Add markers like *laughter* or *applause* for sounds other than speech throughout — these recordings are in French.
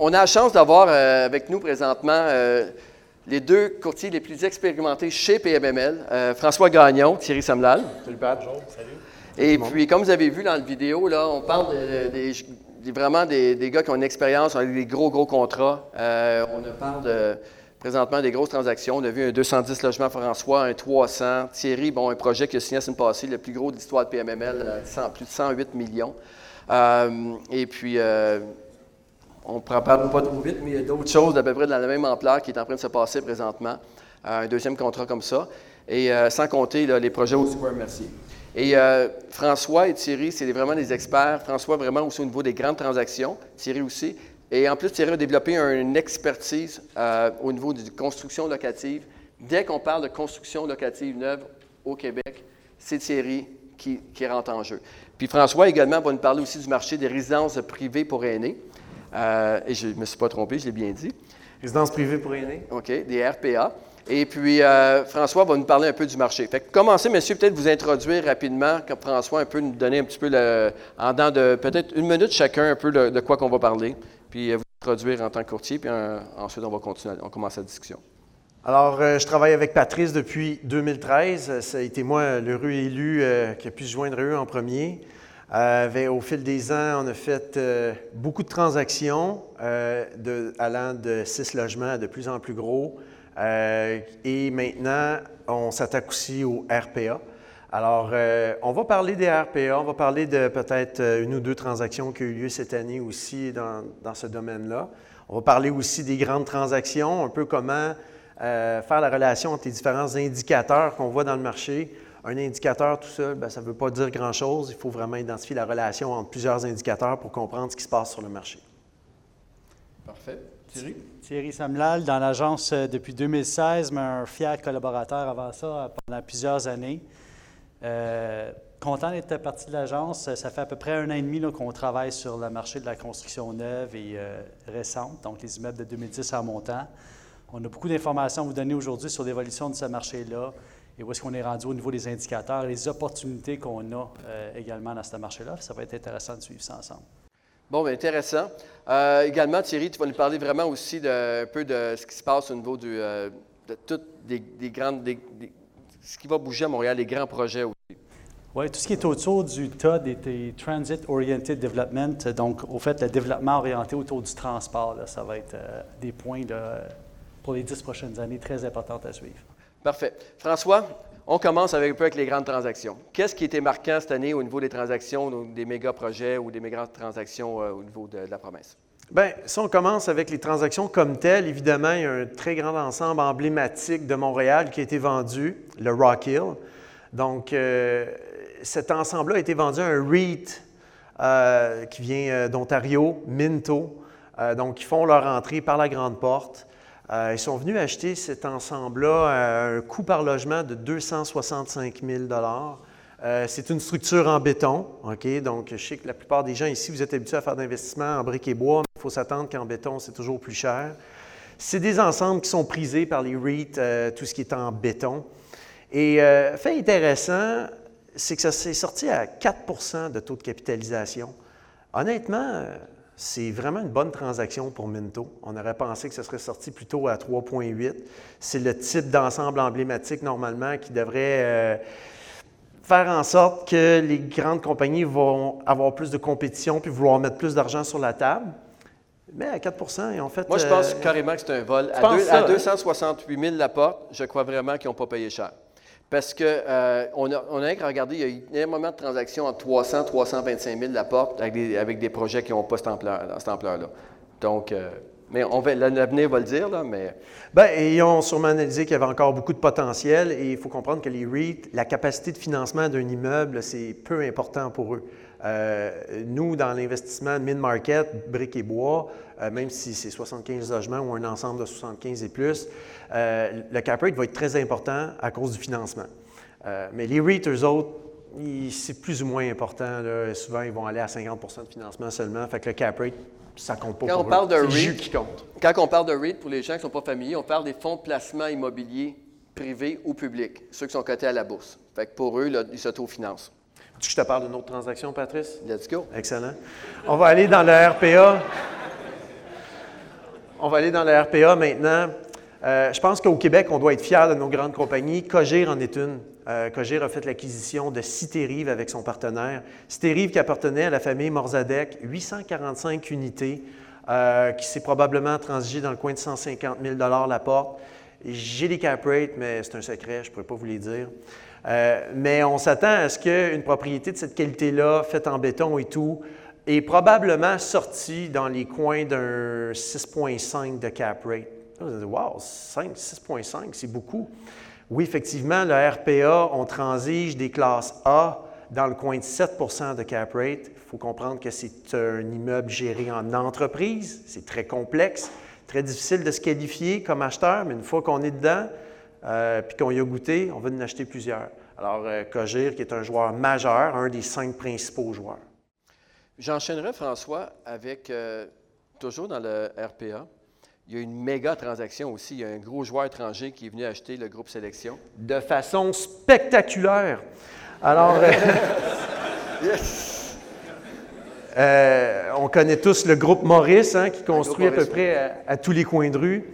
on a la chance d'avoir euh, avec nous présentement euh, les deux courtiers les plus expérimentés chez PMML, euh, François Gagnon, Thierry Samlal. Salut Pat. Salut. Et puis, comme vous avez vu dans la vidéo, là, on parle de- vraiment des, des gars qui ont une expérience, on a des gros, gros contrats. Euh, on parle de, présentement des grosses transactions. On a vu un 210 logements François, un 300. Thierry, bon, un projet qui a signé la semaine passée, le plus gros de l'histoire de PMML, 100 plus de 108 millions. Euh, et puis, euh, on ne parle pas trop vite, mais il y a d'autres choses d'à peu près de la même ampleur qui est en train de se passer présentement. Euh, un deuxième contrat comme ça. Et euh, sans compter les projets au Square Mercier. Et euh, François et Thierry, c'est vraiment des experts. François, vraiment aussi au niveau des grandes transactions. Thierry aussi. Et en plus, Thierry a développé une expertise au niveau de construction locative. Dès qu'on parle de construction locative neuve au Québec, c'est Thierry qui, qui rentre en jeu. Puis François également va nous parler aussi du marché des résidences privées pour aînés. Euh, et je ne me suis pas trompé, je l'ai bien dit. Résidence privée pour aînés. OK, des RPA. Et puis, euh, François va nous parler un peu du marché. Fait que commencez, monsieur, peut-être vous introduire rapidement, comme François, un peu nous donner un petit peu, le, en dedans de peut-être une minute chacun, un peu de, de quoi qu'on va parler, puis euh, vous introduire en tant que courtier, puis ensuite on va continuer, on commence la discussion. Alors, euh, je travaille avec Patrice depuis 2013. Euh, Ça a été moi l'heureux élu euh, qui a pu se joindre à eux en premier. Euh, avec- au fil des ans, on a fait euh, beaucoup de transactions euh, allant de six logements à de plus en plus gros. Et maintenant, on s'attaque aussi au RPA. Alors, on va parler des RPA, on va parler de peut-être une ou deux transactions qui ont eu lieu cette année aussi dans, ce domaine-là. On va parler aussi des grandes transactions, un peu comment faire la relation entre les différents indicateurs qu'on voit dans le marché. Un indicateur tout seul, ben, ça ne veut pas dire grand-chose. Il faut vraiment identifier la relation entre plusieurs indicateurs pour comprendre ce qui se passe sur le marché. Parfait. Thierry? Thierry Samlal, dans l'agence euh, depuis 2016, mais un fier collaborateur avant ça euh, pendant plusieurs années. Euh, content d'être parti de l'agence. Ça fait à peu près un an et demi là, qu'on travaille sur le marché de la construction neuve et euh, récente, donc les immeubles de 2010 en montant. On a beaucoup d'informations à vous donner aujourd'hui sur l'évolution de ce marché-là et où est-ce qu'on est rendu au niveau des indicateurs, les opportunités qu'on a euh, également dans ce marché-là? Ça va être intéressant de suivre ça ensemble. Bon, bien, intéressant. Euh, également, Thierry, tu vas nous parler vraiment aussi de, un peu de ce qui se passe au niveau du, euh, de toutes des, des grandes. des- des- ce qui va bouger à Montréal, les grands projets aussi. Oui, tout ce qui est autour du TOD et des Transit Oriented Development, donc au fait, le développement orienté autour du transport, là, ça va être euh, des points là, pour les dix prochaines années très importants à suivre. Parfait. François, on commence avec un peu avec les grandes transactions. Qu'est-ce qui était marquant cette année au niveau des transactions, des méga projets ou des méga transactions euh, au niveau de, la promesse? Bien, si on commence avec les transactions comme telles, évidemment, il y a un très grand ensemble emblématique de Montréal qui a été vendu, le Rock Hill. Donc, euh, cet ensemble-là a été vendu à un REIT euh, qui vient d'Ontario, Minto. Donc, ils font leur entrée par la grande porte. Euh, ils sont venus acheter cet ensemble-là à un coût par logement de 265 000 euh, c'est une structure en béton? Donc, je sais que la plupart des gens ici, vous êtes habitués à faire d'investissements en briques et bois, mais il faut s'attendre qu'en béton, c'est toujours plus cher. C'est des ensembles qui sont prisés par les REIT, euh, tout ce qui est en béton. Et euh, fait intéressant, c'est que ça s'est sorti à 4% de taux de capitalisation. Honnêtement, euh, c'est vraiment une bonne transaction pour Minto. On aurait pensé que ça serait sorti plutôt à 3,8. C'est le type d'ensemble emblématique normalement qui devrait euh, faire en sorte que les grandes compagnies vont avoir plus de compétition puis vouloir mettre plus d'argent sur la table. Mais à 4% ils ont fait. Moi, je pense euh, carrément que c'est un vol. À, penses deux- ça, à hein? 268 000 la porte, je crois vraiment qu'ils n'ont pas payé cher. Parce qu'on a, on a qu'à regarder, il y a eu énormément de transactions entre 300 325 000 la porte avec des, avec des projets qui n'ont pas cette ampleur- cette ampleur-là. Donc, euh, mais on l'avenir va le dire, là, mais Bien, ils ont sûrement analysé qu'il y avait encore beaucoup de potentiel et il faut comprendre que les REIT, la capacité de financement d'un immeuble, c'est peu important pour eux. Euh, nous, dans l'investissement mid-market, briques et bois, euh, même si c'est 75 logements ou un ensemble de 75 et plus, euh, le cap rate va être très important à cause du financement. Mais les REIT, eux autres, c'est plus ou moins important. là. Souvent, ils vont aller à 50% de financement seulement. Fait que le cap rate, ça compte pas Quand pour on parle eux. de C'est le jus REIT, qui compte. quand on parle de REIT, pour les gens qui ne sont pas familiers, on parle des fonds de placement immobilier privés ou publics, ceux qui sont cotés à la bourse. Fait que pour eux, là, ils s'autofinancent. Tu que je te parle d'une autre transaction, Patrice? Let's go. Excellent. On va aller dans le RPA. On va aller dans le RPA maintenant. Euh, je pense qu'au Québec, on doit être fier de nos grandes compagnies. Cogir en est une. Euh, Cogir a fait l'acquisition de Citérive avec son partenaire. Citérive qui appartenait à la famille Morzadec, 845 unités, euh, qui s'est probablement transigé dans le coin de 150 000 la porte. J'ai les cap rates, mais c'est un secret, je ne pourrais pas vous les dire. Mais on s'attend à ce qu'une propriété de cette qualité-là, faite en béton et tout, est probablement sortie dans les coins d'un 6,5 de cap rate. Wow, 5, 6,5, c'est beaucoup. Oui, effectivement, le RPA, on transige des classes A dans le coin de 7 de cap rate. Il faut comprendre que c'est un immeuble géré en entreprise. C'est très complexe, très difficile de se qualifier comme acheteur, mais une fois qu'on est dedans, euh, puis qu'on y a goûté, on va en acheter plusieurs. Alors, euh, Cogir, qui est un joueur majeur, un des cinq principaux joueurs. J'enchaînerai, François, avec, euh, toujours dans le RPA, il y a une méga transaction aussi. Il y a un gros joueur étranger qui est venu acheter le groupe Sélection. De façon spectaculaire. Alors, euh, *laughs* euh, on connaît tous le groupe Maurice, hein, qui construit à peu près à, tous les coins de rue.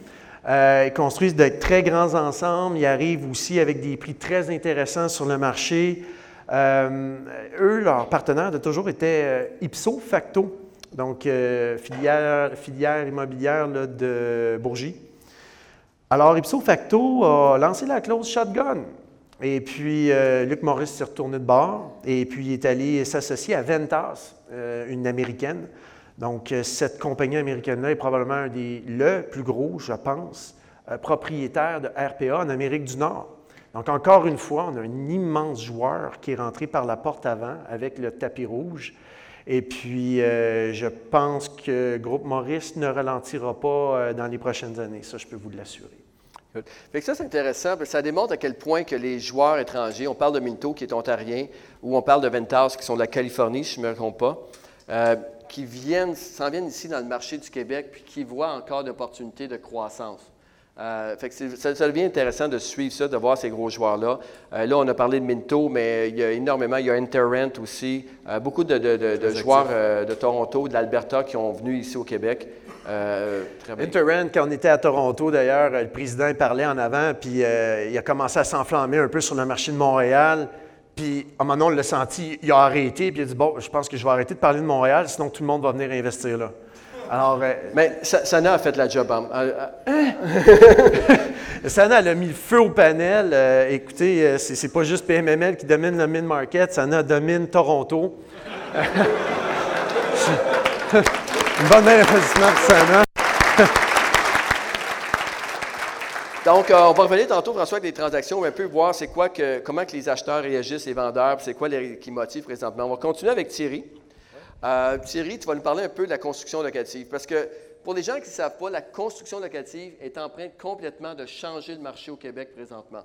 Euh, ils construisent de très grands ensembles. Ils arrivent aussi avec des prix très intéressants sur le marché. eux, leur partenaire de toujours était ipso facto. Donc, euh, filière, immobilière de Bourgie. Alors, ipso facto a lancé la clause shotgun. Et puis, euh, Luc Morris s'est retourné de bord et puis il est allé s'associer à Ventas, euh, une américaine. Donc, cette compagnie américaine-là est probablement des, le plus gros, je pense, propriétaire de RPA en Amérique du Nord. Donc, encore une fois, on a un immense joueur qui est rentré par la porte avant avec le tapis rouge. Et puis, euh, je pense que Groupe Maurice ne ralentira pas euh, dans les prochaines années. Ça, je peux vous l'assurer. Fait que ça, c'est intéressant. Ça démontre à quel point que les joueurs étrangers, on parle de Minto qui est ontarien, ou on parle de Ventas qui sont de la Californie, si je ne me trompe pas, euh, qui viennent, s'en viennent ici dans le marché du Québec, puis qui voient encore d'opportunités de croissance. Euh, ça, devient intéressant de suivre ça, de voir ces gros joueurs-là. Euh, là, on a parlé de Minto, mais il y a énormément. Il y a Interrent aussi. Euh, beaucoup de, joueurs de Toronto, de l'Alberta qui ont venu ici au Québec. Interrent, quand on était à Toronto, d'ailleurs, le président parlait en avant, puis il a commencé à s'enflammer un peu sur le marché de Montréal. Puis, à un moment donné, on l'a senti, il a arrêté, puis il a dit Bon, je pense que je vais arrêter de parler de Montréal, sinon tout le monde va venir investir là. Alors, euh, mais Sana a fait la job. Hein? Hein? *laughs* Sana a mis le feu au panel. Euh, écoutez, euh, c'est, pas juste PMML qui domine le mid-market, Sana domine Toronto. *laughs* *laughs* Une bonne investissement pour Sana. Donc, on va revenir tantôt, François, avec les transactions, un peu voir c'est quoi que, comment que les acheteurs réagissent, les vendeurs, c'est quoi les, qui motive présentement. On va continuer avec Thierry. Euh, Thierry, tu vas nous parler un peu de la construction locative. Parce que pour les gens qui ne savent pas, la construction locative est en train complètement de changer le marché au Québec présentement.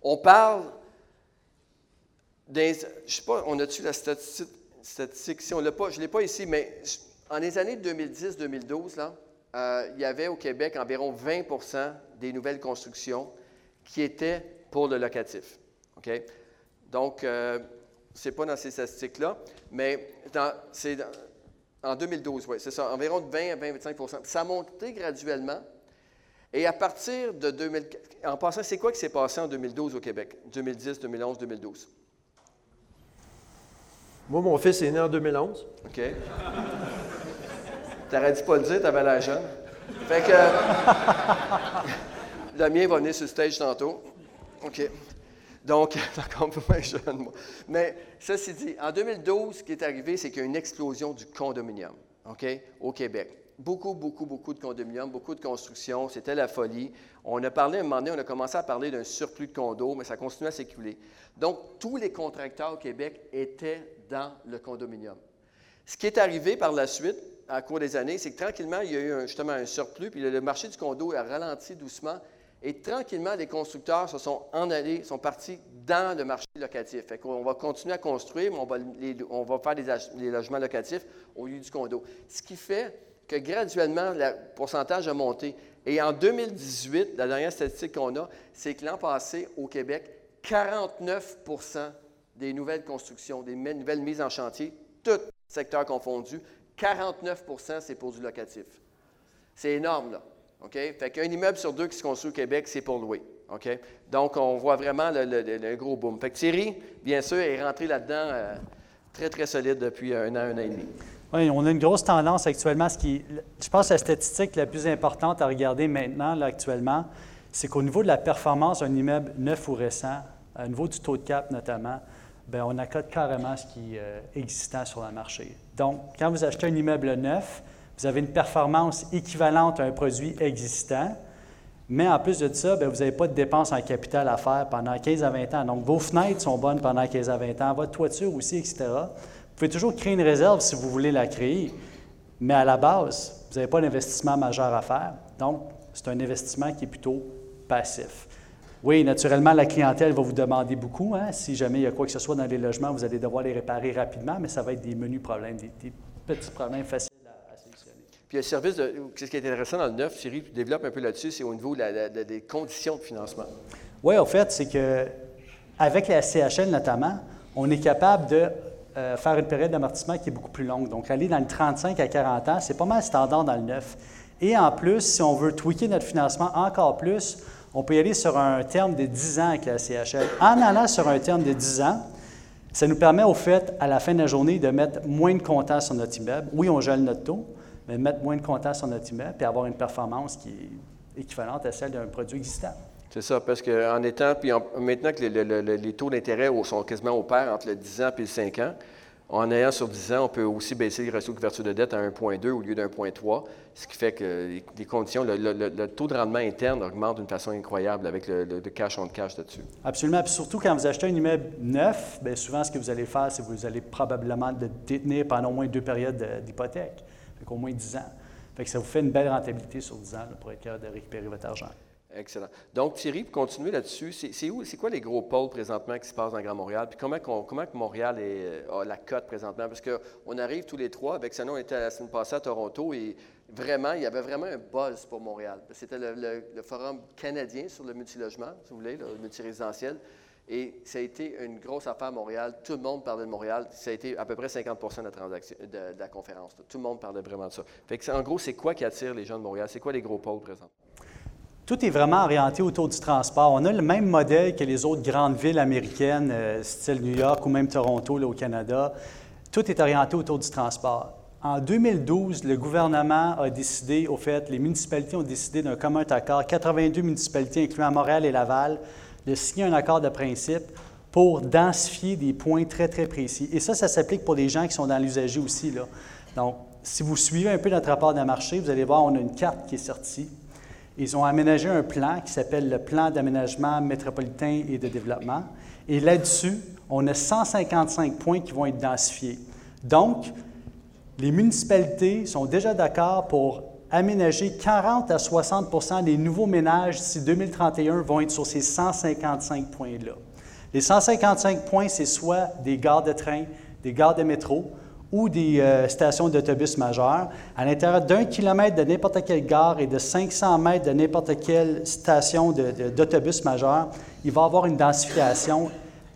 On parle des. Je sais pas, on a-tu la statistique, Si on l'a pas, je ne l'ai pas ici, mais en les années 2010-2012, là, euh, il y avait au Québec environ 20% des nouvelles constructions qui étaient pour le locatif. OK? Donc, euh, ce n'est pas dans ces statistiques-là, mais c'est en 2012, oui, c'est ça, environ de 20 à 25% Ça a monté graduellement. Et à partir de 2000, en passant, c'est quoi qui s'est passé en 2012 au Québec? 2010, 2011, 2012? Moi, mon fils est né en 2011. OK. T'aurais dit pas le dire, t'avais la jeune. Fait que. *laughs* le mien va venir sur le stage tantôt. OK. Donc, encore un peu moins jeune, moi. Mais ceci dit, en 2012, ce qui est arrivé, c'est qu'il y a une explosion du condominium OK, au Québec. Beaucoup, beaucoup, beaucoup de condominiums, beaucoup de constructions. C'était la folie. On a parlé à un moment donné, on a commencé à parler d'un surplus de condos, mais ça continue à s'écouler. Donc, tous les contracteurs au Québec étaient dans le condominium. Ce qui est arrivé par la suite, à cours des années, c'est que tranquillement, il y a eu justement un surplus, puis le marché du condo a ralenti doucement, et tranquillement, les constructeurs se sont en allés, sont partis dans le marché locatif. Fait qu'on va continuer à construire, mais on va, faire des, logements locatifs au lieu du condo. Ce qui fait que graduellement, le pourcentage a monté. Et en 2018, la dernière statistique qu'on a, c'est que l'an passé, au Québec, 49% des nouvelles constructions, des nouvelles mises en chantier, tout secteur confondu, 49% c'est pour du locatif. C'est énorme, là. OK? Fait qu'un immeuble sur deux qui se construit au Québec, c'est pour louer. OK? Donc, on voit vraiment le, gros boom. Fait que Thierry, bien sûr, est rentré là-dedans euh, très, très solide depuis un an, un an et demi. Oui, on a une grosse tendance actuellement. Ce qui, je pense que la statistique la plus importante à regarder maintenant, là, actuellement, c'est qu'au niveau de la performance d'un immeuble neuf ou récent, au niveau du taux de cap notamment, bien, on accorde carrément ce qui est euh, existant sur le marché. Donc, quand vous achetez un immeuble neuf, vous avez une performance équivalente à un produit existant, mais en plus de ça, bien, vous n'avez pas de dépenses en capital à faire pendant 15 à 20 ans. Donc, vos fenêtres sont bonnes pendant 15 à 20 ans, votre toiture aussi, etc. Vous pouvez toujours créer une réserve si vous voulez la créer, mais à la base, vous n'avez pas d'investissement majeur à faire. Donc, c'est un investissement qui est plutôt passif. Oui, naturellement, la clientèle va vous demander beaucoup. Hein. Si jamais il y a quoi que ce soit dans les logements, vous allez devoir les réparer rapidement, mais ça va être des menus problèmes, des, petits problèmes faciles à, solutionner. Puis le service, de, ce qui est intéressant dans le neuf, Thierry, tu développes un peu là-dessus, c'est au niveau des conditions de financement. Oui, en fait, c'est que avec la CHL notamment, on est capable de euh, faire une période d'amortissement qui est beaucoup plus longue. Donc, aller dans le 35 à 40 ans, c'est pas mal standard dans le neuf. Et en plus, si on veut tweaker notre financement encore plus, on peut y aller sur un terme de 10 ans avec la CHL. En allant sur un terme de 10 ans, ça nous permet au fait, à la fin de la journée, de mettre moins de comptants sur notre immeuble. Oui, on gèle notre taux, mais mettre moins de comptants sur notre immeuble et avoir une performance qui est équivalente à celle d'un produit existant. C'est ça, parce qu'en étant, puis maintenant que les taux d'intérêt sont quasiment au pair entre le 10 ans et le 5 ans, en ayant sur 10 ans, on peut aussi baisser le ratio de couverture de dette à 1,2 au lieu d'1,3, ce qui fait que les, conditions, le, taux de rendement interne augmente d'une façon incroyable avec le, cash on cash dessus. Absolument. Puis surtout quand vous achetez un immeuble neuf, bien souvent ce que vous allez faire, c'est que vous allez probablement le détenir pendant au moins deux périodes d'hypothèque, au moins 10 ans. Fait que ça vous fait une belle rentabilité sur 10 ans pour être capable de récupérer votre argent. Excellent. Donc, Thierry, pour continuer là-dessus, c'est où, c'est quoi les gros pôles présentement qui se passent dans Grand Montréal? Puis comment, comment Montréal euh, a la cote présentement? Parce qu'on arrive tous les trois. Avec Sanon, on était la semaine passée à Toronto et vraiment, il y avait vraiment un buzz pour Montréal. C'était le, forum canadien sur le multilogement, si vous voulez, le multirésidentiel. Et ça a été une grosse affaire à Montréal. Tout le monde parlait de Montréal. Ça a été à peu près 50 de la, transaction, de, la conférence. Tout le monde parlait vraiment de ça. Fait que en gros, c'est quoi qui attire les gens de Montréal? C'est quoi les gros pôles présentement? Tout est vraiment orienté autour du transport. On a le même modèle que les autres grandes villes américaines, euh, style New York ou même Toronto là, au Canada. Tout est orienté autour du transport. En 2012, le gouvernement a décidé, au fait, les municipalités ont décidé d'un commun accord, 82 municipalités, incluant Montréal et Laval, de signer un accord de principe pour densifier des points très, très précis. Et ça, ça s'applique pour les gens qui sont dans l'usager aussi. Là. Donc, si vous suivez un peu notre rapport de marché, vous allez voir, on a une carte qui est sortie ils ont aménagé un plan qui s'appelle le plan d'aménagement métropolitain et de développement. Et là-dessus, on a 155 points qui vont être densifiés. Donc, les municipalités sont déjà d'accord pour aménager 40 à 60% des nouveaux ménages d'ici 2031 vont être sur ces 155 points-là. Les 155 points, c'est soit des gares de train, des gares de métro, ou des euh, stations d'autobus majeures, à l'intérieur d'un kilomètre de n'importe quelle gare et de 500 mètres de n'importe quelle station d'autobus majeur, il va y avoir une densification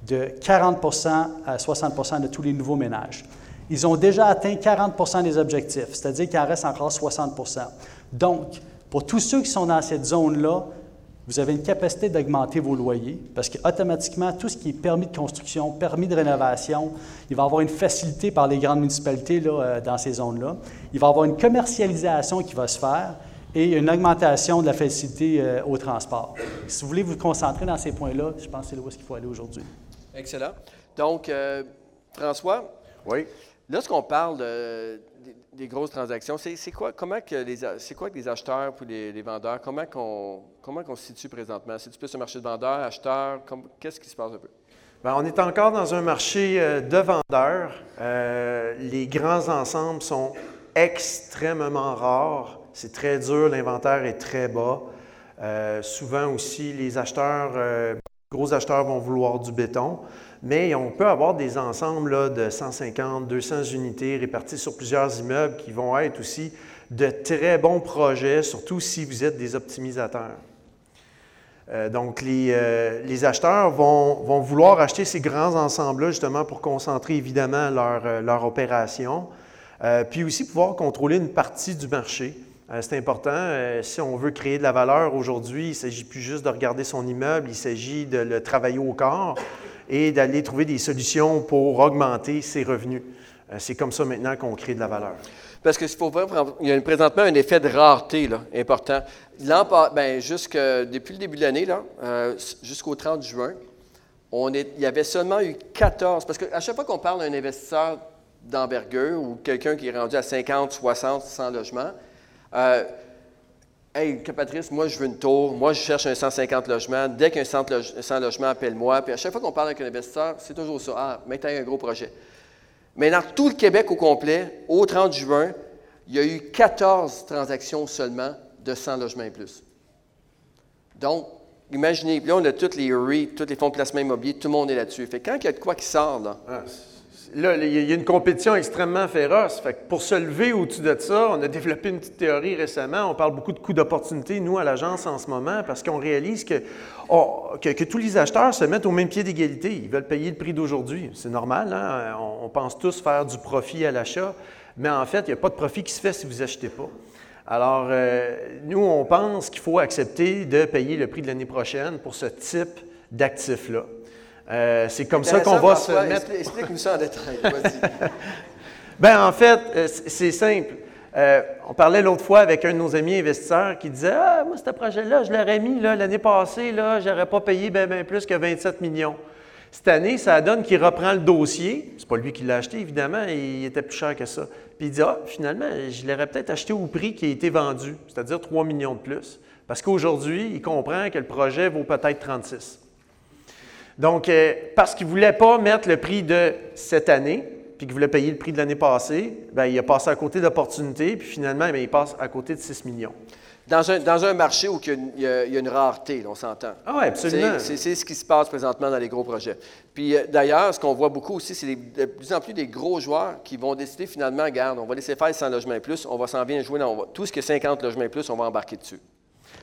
de 40% à 60% de tous les nouveaux ménages. Ils ont déjà atteint 40% des objectifs, c'est-à-dire qu'il en reste encore 60% Donc, pour tous ceux qui sont dans cette zone-là, vous avez une capacité d'augmenter vos loyers parce qu'automatiquement, tout ce qui est permis de construction, permis de rénovation, il va y avoir une facilité par les grandes municipalités là, euh, dans ces zones-là. Il va y avoir une commercialisation qui va se faire et une augmentation de la facilité euh, au transport. Si vous voulez vous concentrer dans ces points-là, je pense que c'est là où il faut aller aujourd'hui. Excellent. Donc, euh, François, oui. lorsqu'on parle de, des grosses transactions, c'est quoi, comment que les, acheteurs ou les, vendeurs, comment qu'on, comment qu'on se situe présentement? C'est-tu plus un marché de vendeurs, acheteurs? qu'est-ce qui se passe un peu? Bien, on est encore dans un marché euh, de vendeurs. Euh, les grands ensembles sont extrêmement rares. C'est très dur, l'inventaire est très bas. Euh, souvent aussi, les acheteurs, gros acheteurs vont vouloir du béton mais on peut avoir des ensembles de 150, 200 unités réparties sur plusieurs immeubles qui vont être aussi de très bons projets, surtout si vous êtes des optimisateurs. Euh, donc, euh, les, acheteurs vont, vouloir acheter ces grands ensembles-là justement pour concentrer évidemment leur, euh, opération, puis aussi pouvoir contrôler une partie du marché. Euh, c'est important. Euh, si on veut créer de la valeur aujourd'hui, il ne s'agit plus juste de regarder son immeuble, il s'agit de le travailler au corps et d'aller trouver des solutions pour augmenter ses revenus. Euh, c'est comme ça maintenant qu'on crée de la valeur. Parce que faut il y a présentement un effet de rareté là, important. Ben, jusque, depuis le début de l'année, jusqu'au 30 juin, il y avait seulement eu 14, parce qu'à chaque fois qu'on parle d'un investisseur d'envergure ou quelqu'un qui est rendu à 50, 60, 100 logements, euh, hey, Patrice, moi, je veux une tour. Moi, je cherche un 150 logements. Dès qu'il y a un 100 logements, appelle-moi. Puis à chaque fois qu'on parle avec un investisseur, c'est toujours ça. Ah, maintenant, il y a un gros projet. Mais dans tout le Québec au complet, au 30 juin, il y a eu 14 transactions seulement de 100 logements et plus. Donc, imaginez, là, on a tous les REIT, tous les fonds de placement immobilier, tout le monde est là-dessus. Fait quand il y a de quoi qui sort, là, ah, là, il y a une compétition extrêmement féroce. Fait pour se lever au-dessus de ça, on a développé une petite théorie récemment. On parle beaucoup de coûts d'opportunité, nous, à l'agence, en ce moment, parce qu'on réalise que, que, tous les acheteurs se mettent au même pied d'égalité. Ils veulent payer le prix d'aujourd'hui. C'est normal, hein? on, pense tous faire du profit à l'achat, mais en fait, il n'y a pas de profit qui se fait si vous n'achetez pas. Alors, euh, nous, on pense qu'il faut accepter de payer le prix de l'année prochaine pour ce type d'actifs-là. Euh, c'est comme ça qu'on va se mettre. Explique-nous ça en détail. *laughs* Bien, en fait, euh, c'est simple. Euh, on parlait l'autre fois avec un de nos amis investisseurs qui disait Ah, moi, ce projet-là, je l'aurais mis l'année passée, là, je n'aurais pas payé bien plus que 27 millions. Cette année, ça donne qu'il reprend le dossier. C'est pas lui qui l'a acheté, évidemment, il était plus cher que ça. Puis il dit Ah, finalement, je l'aurais peut-être acheté au prix qui a été vendu, c'est-à-dire 3 millions de plus. Parce qu'aujourd'hui, il comprend que le projet vaut peut-être 36. Donc, euh, parce qu'il ne voulait pas mettre le prix de cette année, puis qu'il voulait payer le prix de l'année passée, bien, il a passé à côté d'opportunités, puis finalement, il passe à côté de 6 millions. Dans un, dans un marché où il y, a, une rareté, on s'entend. Ah oui, absolument. C'est ce qui se passe présentement dans les gros projets. Puis euh, d'ailleurs, ce qu'on voit beaucoup aussi, c'est de plus en plus des gros joueurs qui vont décider finalement, regarde, on va laisser faire 100 logements et plus, on va s'en bien jouer dans tout ce qui est 50 logements et plus, on va embarquer dessus.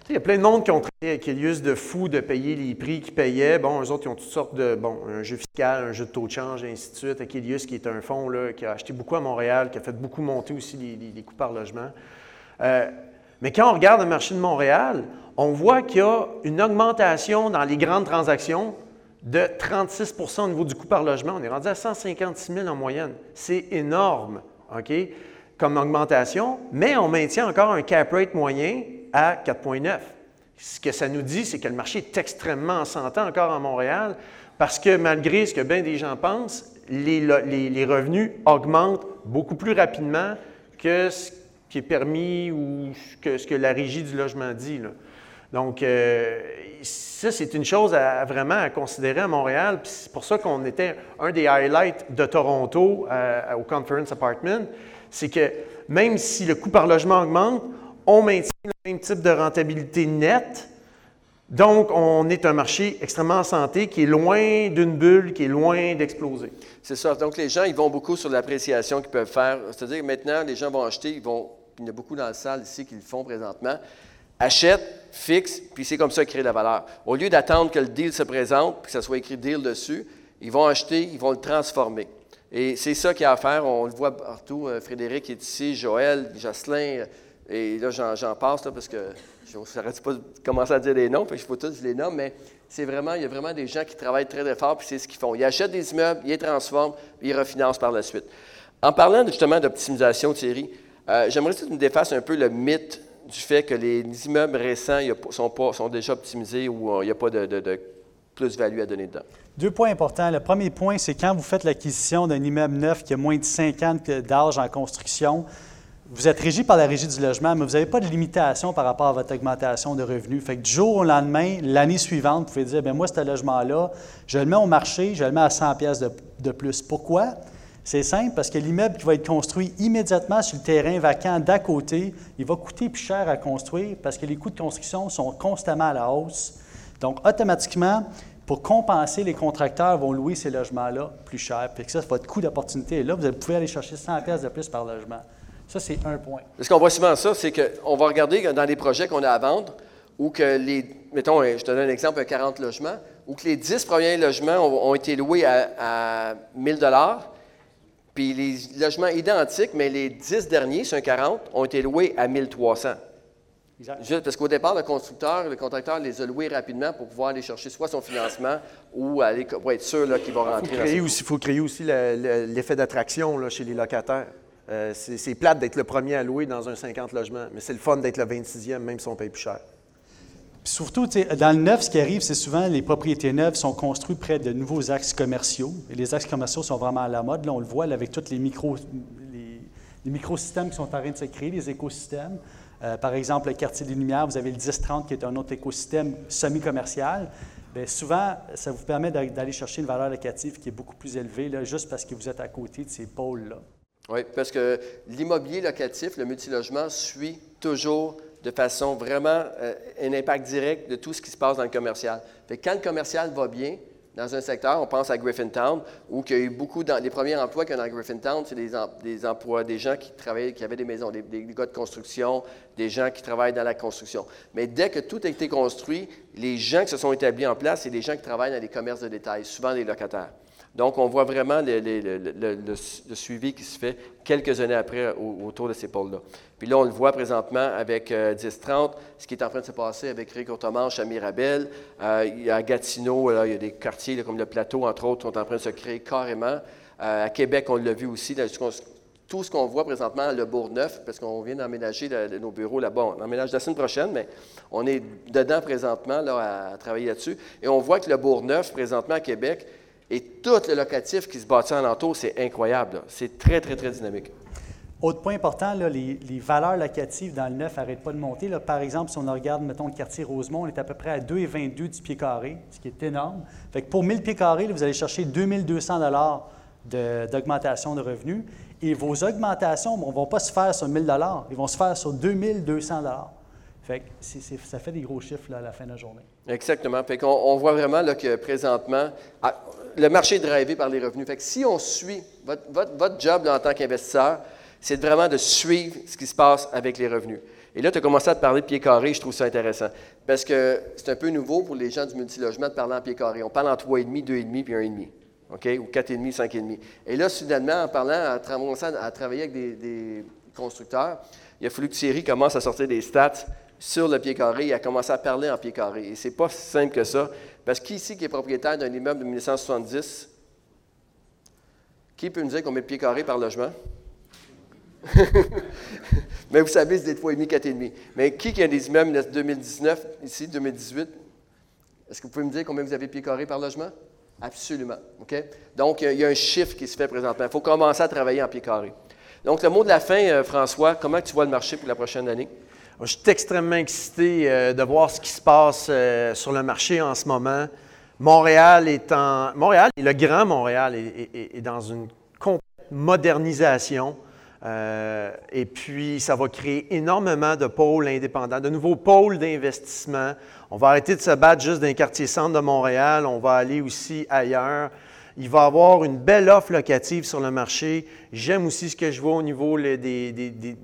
Il y a plein de monde qui ont travaillé avec Elius de fous de payer les prix qu'ils payaient. Bon, eux autres, ils ont toutes sortes de, bon, un jeu fiscal, un jeu de taux de change, et ainsi de suite. Avec Elius, qui est un fonds là, qui a acheté beaucoup à Montréal, qui a fait beaucoup monter aussi les, coûts par logement. Euh, mais quand on regarde le marché de Montréal, on voit qu'il y a une augmentation dans les grandes transactions de 36% au niveau du coût par logement. On est rendu à 156 000 en moyenne. C'est énorme, OK, comme augmentation, mais on maintient encore un cap rate moyen à 4,9. Ce que ça nous dit, c'est que le marché est extrêmement sentant encore à Montréal parce que malgré ce que bien des gens pensent, les, revenus augmentent beaucoup plus rapidement que ce qui est permis ou que ce que la régie du logement dit. Donc, euh, ça, c'est une chose à, vraiment à considérer à Montréal. C'est pour ça qu'on était un des highlights de Toronto euh, au Conference Apartment. C'est que même si le coût par logement augmente, on maintient le même type de rentabilité nette. Donc, on est un marché extrêmement en santé qui est loin d'une bulle, qui est loin d'exploser. C'est ça. Donc, les gens, ils vont beaucoup sur l'appréciation qu'ils peuvent faire. C'est-à-dire que maintenant, les gens vont acheter, ils vont, il y en a beaucoup dans la salle ici qui le font présentement, achètent, fixent, puis c'est comme ça qu'ils créent la valeur. Au lieu d'attendre que le deal se présente, puis que ça soit écrit deal dessus, ils vont acheter, ils vont le transformer. Et c'est ça qu'il y a à faire. On le voit partout. Euh, Frédéric est ici, Joël, Jocelyn, et là, j'en passe parce que je n'arrête pas de commencer à dire des noms, puis je faut tous les noms, mais c'est vraiment, il y a vraiment des gens qui travaillent très, très fort, puis c'est ce qu'ils font. Ils achètent des immeubles, ils les transforment, puis ils refinancent par la suite. En parlant justement d'optimisation, Thierry, euh, j'aimerais que tu nous défasses un peu le mythe du fait que les immeubles récents sont, pas, sont déjà optimisés ou euh, il n'y a pas de, de plus-value à donner dedans? Deux points importants. Le premier point, c'est quand vous faites l'acquisition d'un immeuble neuf qui a moins de 5 ans d'âge en construction, vous êtes régi par la régie du logement, mais vous n'avez pas de limitation par rapport à votre augmentation de revenus. Fait que du jour au lendemain, l'année suivante, vous pouvez dire, bien moi, ce logement-là, je le mets au marché, je le mets à 100 pièces de, plus. Pourquoi? C'est simple, parce que l'immeuble qui va être construit immédiatement sur le terrain vacant d'à côté, il va coûter plus cher à construire parce que les coûts de construction sont constamment à la hausse. Donc, automatiquement, pour compenser, les contracteurs vont louer ces logements-là plus cher. Puis que ça, votre coût d'opportunité est là. Vous pouvez aller chercher 100 pièces de plus par logement. Ça, c'est un point. Ce qu'on voit souvent ça, c'est qu'on va regarder dans les projets qu'on a à vendre, ou que les, mettons, je te donne un exemple, un 40 logements, ou que les 10 premiers logements ont, été loués à, 1000 dollars, puis les logements identiques, mais les 10 derniers, c'est un 40, ont été loués à 1300. Juste parce qu'au départ, le constructeur, le contracteur les a loués rapidement pour pouvoir aller chercher soit son financement ou aller, pour être sûr qu'il va rentrer. Il faut créer aussi l'effet d'attraction chez les locataires. Euh, c'est plate d'être le premier à louer dans un 50 logements, mais c'est le fun d'être le 26e, même si on paye plus cher. surtout, dans le neuf, ce qui arrive, c'est souvent les propriétés neuves sont construites près de nouveaux axes commerciaux. Et les axes commerciaux sont vraiment à la mode. Là, on le voit avec tous les, microsystèmes qui sont en train de se créer, les écosystèmes. Euh, par exemple, le quartier des Lumières, vous avez le 1030 qui est un autre écosystème semi-commercial. Bien, souvent, ça vous permet d'aller chercher une valeur locative qui est beaucoup plus élevée, là, juste parce que vous êtes à côté de ces pôles-là. Oui, parce que l'immobilier locatif, le multilogement, suit toujours de façon vraiment euh, un impact direct de tout ce qui se passe dans le commercial. Fait quand le commercial va bien, dans un secteur, on pense à Griffintown, où il y a eu beaucoup, dans, les premiers emplois qu'il y a dans Griffintown, c'est des, emplois, des gens qui travaillaient, qui avaient des maisons, des, des, gars de construction, des gens qui travaillent dans la construction. Mais dès que tout a été construit, les gens qui se sont établis en place, c'est des gens qui travaillent dans les commerces de détail, souvent des locataires. Donc, on voit vraiment le, suivi qui se fait quelques années après autour de ces pôles-là. Puis là, on le voit présentement avec 10-30, euh, ce qui est en train de se passer avec Rick Courtemanche à Mirabel. Euh, à Gatineau, il y a des quartiers comme le Plateau, entre autres, qui sont en train de se créer carrément. Euh, à Québec, on l'a vu aussi. tout ce qu'on voit présentement, le Bourgneuf, parce qu'on vient d'emménager nos bureaux là-bas. On emménage la semaine prochaine, mais on est dedans présentement là, à, travailler là-dessus. Et on voit que le Bourgneuf, présentement à Québec, et tout le locatif qui se bâtit en entour, c'est incroyable. C'est très, très, très dynamique. Autre point important, les, valeurs locatives dans le neuf n'arrêtent pas de monter. Par exemple, si on regarde, mettons, le quartier Rosemont, on est à peu près à 2,22 du pied carré, ce qui est énorme. Fait que pour 1000 pieds carrés, vous allez chercher 2200 d'augmentation de, revenus. Et vos augmentations ne vont pas se faire sur 1000 ils vont se faire sur 2200 fait ça fait des gros chiffres à la fin de la journée. Exactement. Fait qu'on on voit vraiment là, que présentement, ah, le marché est drivé par les revenus. Fait que si on suit, votre, job en tant qu'investisseur, c'est vraiment de suivre ce qui se passe avec les revenus. Et là, tu as commencé à te parler de pied carré, je trouve ça intéressant. Parce que c'est un peu nouveau pour les gens du multilogement de parler en pied carré. On parle en 3,5, 2,5 puis 1,5. OK? Ou 4,5, 5,5. Et là, soudainement, en parlant, à, à travailler avec des, des constructeurs, il a fallu que Thierry commence à sortir des stats sur le pied carré, il a commencé à parler en pied carré. Et ce n'est pas si simple que ça, parce qui ici qui est propriétaire d'un immeuble de 1970, qui peut nous dire combien de pieds carrés par logement? *laughs* Mais vous savez, c'est des fois et demi, quatre et demi. Mais qui qui a des immeubles de 2019, ici, 2018? Est-ce que vous pouvez me dire combien vous avez pieds carrés par logement? Absolument. OK? Donc, il y a un chiffre qui se fait présentement. Il faut commencer à travailler en pieds carrés. Donc, le mot de la fin, euh, François, comment tu vois le marché pour la prochaine année? Je suis extrêmement excité euh, de voir ce qui se passe euh, sur le marché en ce moment. Montréal est en. Montréal, le grand Montréal, est, dans une complète modernisation. Euh, et puis, ça va créer énormément de pôles indépendants, de nouveaux pôles d'investissement. On va arrêter de se battre juste dans les quartiers centres de Montréal. On va aller aussi ailleurs. Il va avoir une belle offre locative sur le marché. J'aime aussi ce que je vois au niveau des,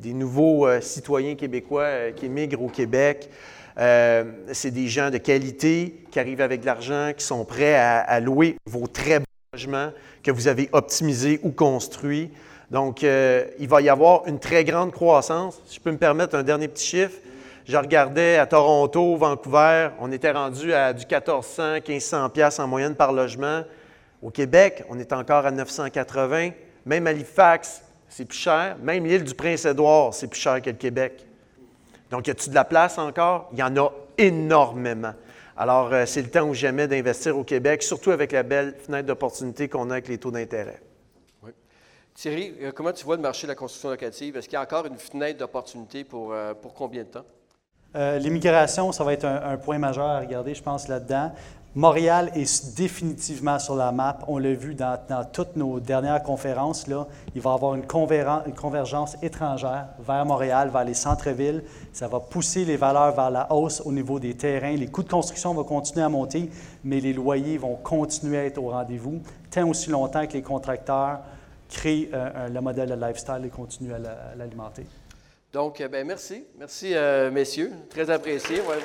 nouveaux euh, citoyens québécois euh, qui émigrent au Québec. Euh, c'est des gens de qualité qui arrivent avec de l'argent, qui sont prêts à, louer vos très beaux logements que vous avez optimisés ou construits. Donc, il va y avoir une très grande croissance. Si je peux me permettre un dernier petit chiffre, je regardais à Toronto, Vancouver, on était rendu à du 1400, 1500 pièces en moyenne par logement. Au Québec, on est encore à 980. Même Halifax, c'est plus cher. Même l'île du Prince-Édouard, c'est plus cher que le Québec. Donc, y a-t-il de la place encore? Il y en a énormément. Alors, euh, c'est le temps ou jamais d'investir au Québec, surtout avec la belle fenêtre d'opportunité qu'on a avec les taux d'intérêt. Oui. Thierry, euh, comment tu vois le marché de la construction locative? Est-ce qu'il y a encore une fenêtre d'opportunité pour, euh, pour combien de temps? L'immigration, ça va être un, un, point majeur à regarder, je pense, là-dedans. Montréal est définitivement sur la map. On l'a vu dans, toutes nos dernières conférences. Là. Il va y avoir une, convergence étrangère vers Montréal, vers les centres-villes. Ça va pousser les valeurs vers la hausse au niveau des terrains. Les coûts de construction vont continuer à monter, mais les loyers vont continuer à être au rendez-vous, tant aussi longtemps que les contracteurs créent euh, le modèle de lifestyle et continuent à l'alimenter. Donc, euh, ben, merci. Merci, euh, messieurs. Très apprécié. Ouais,